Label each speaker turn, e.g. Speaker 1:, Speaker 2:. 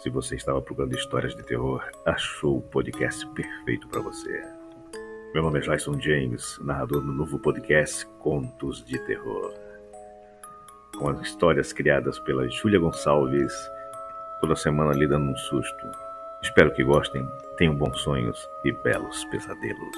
Speaker 1: Se você estava procurando histórias de terror, achou o podcast perfeito para você. Meu nome é Jason James, narrador do novo podcast Contos de Terror. Com as histórias criadas pela Júlia Gonçalves, toda semana lhe dando um susto. Espero que gostem, tenham bons sonhos e belos pesadelos.